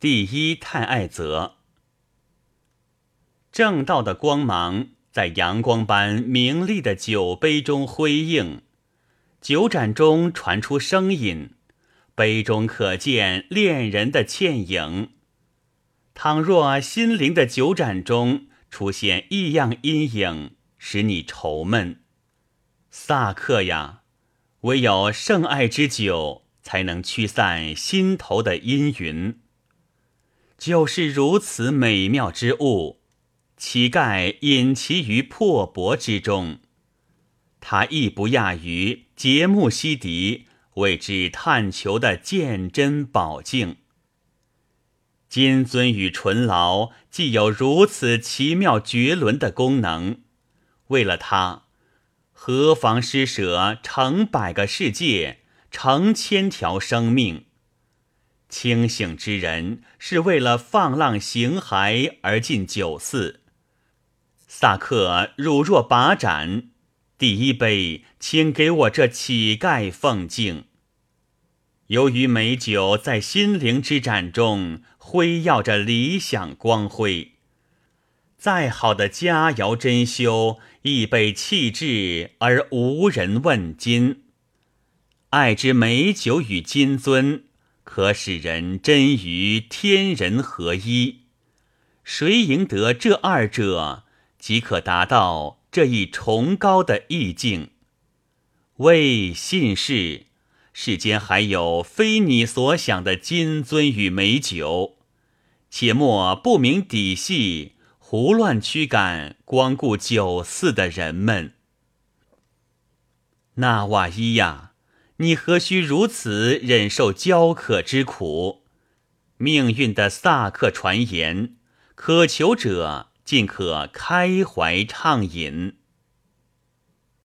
第一太爱则，正道的光芒在阳光般明丽的酒杯中辉映，酒盏中传出声音，杯中可见恋人的倩影。倘若心灵的酒盏中出现异样阴影，使你愁闷，萨克呀，唯有圣爱之酒才能驱散心头的阴云。就是如此美妙之物，乞丐隐其于破帛之中，他亦不亚于节目西迪为之探求的鉴真宝镜。金樽与纯劳既有如此奇妙绝伦的功能，为了它，何妨施舍成百个世界，成千条生命？清醒之人是为了放浪形骸而进酒肆。萨克汝若把盏，第一杯，请给我这乞丐奉敬。由于美酒在心灵之盏中辉耀着理想光辉，再好的佳肴珍馐亦被弃置而无人问津。爱之美酒与金樽。可使人真与天人合一，谁赢得这二者，即可达到这一崇高的意境。为信士，世间还有非你所想的金樽与美酒，且莫不明底细，胡乱驱赶光顾酒肆的人们。纳瓦伊呀！你何须如此忍受焦渴之苦？命运的萨克传言，渴求者尽可开怀畅饮。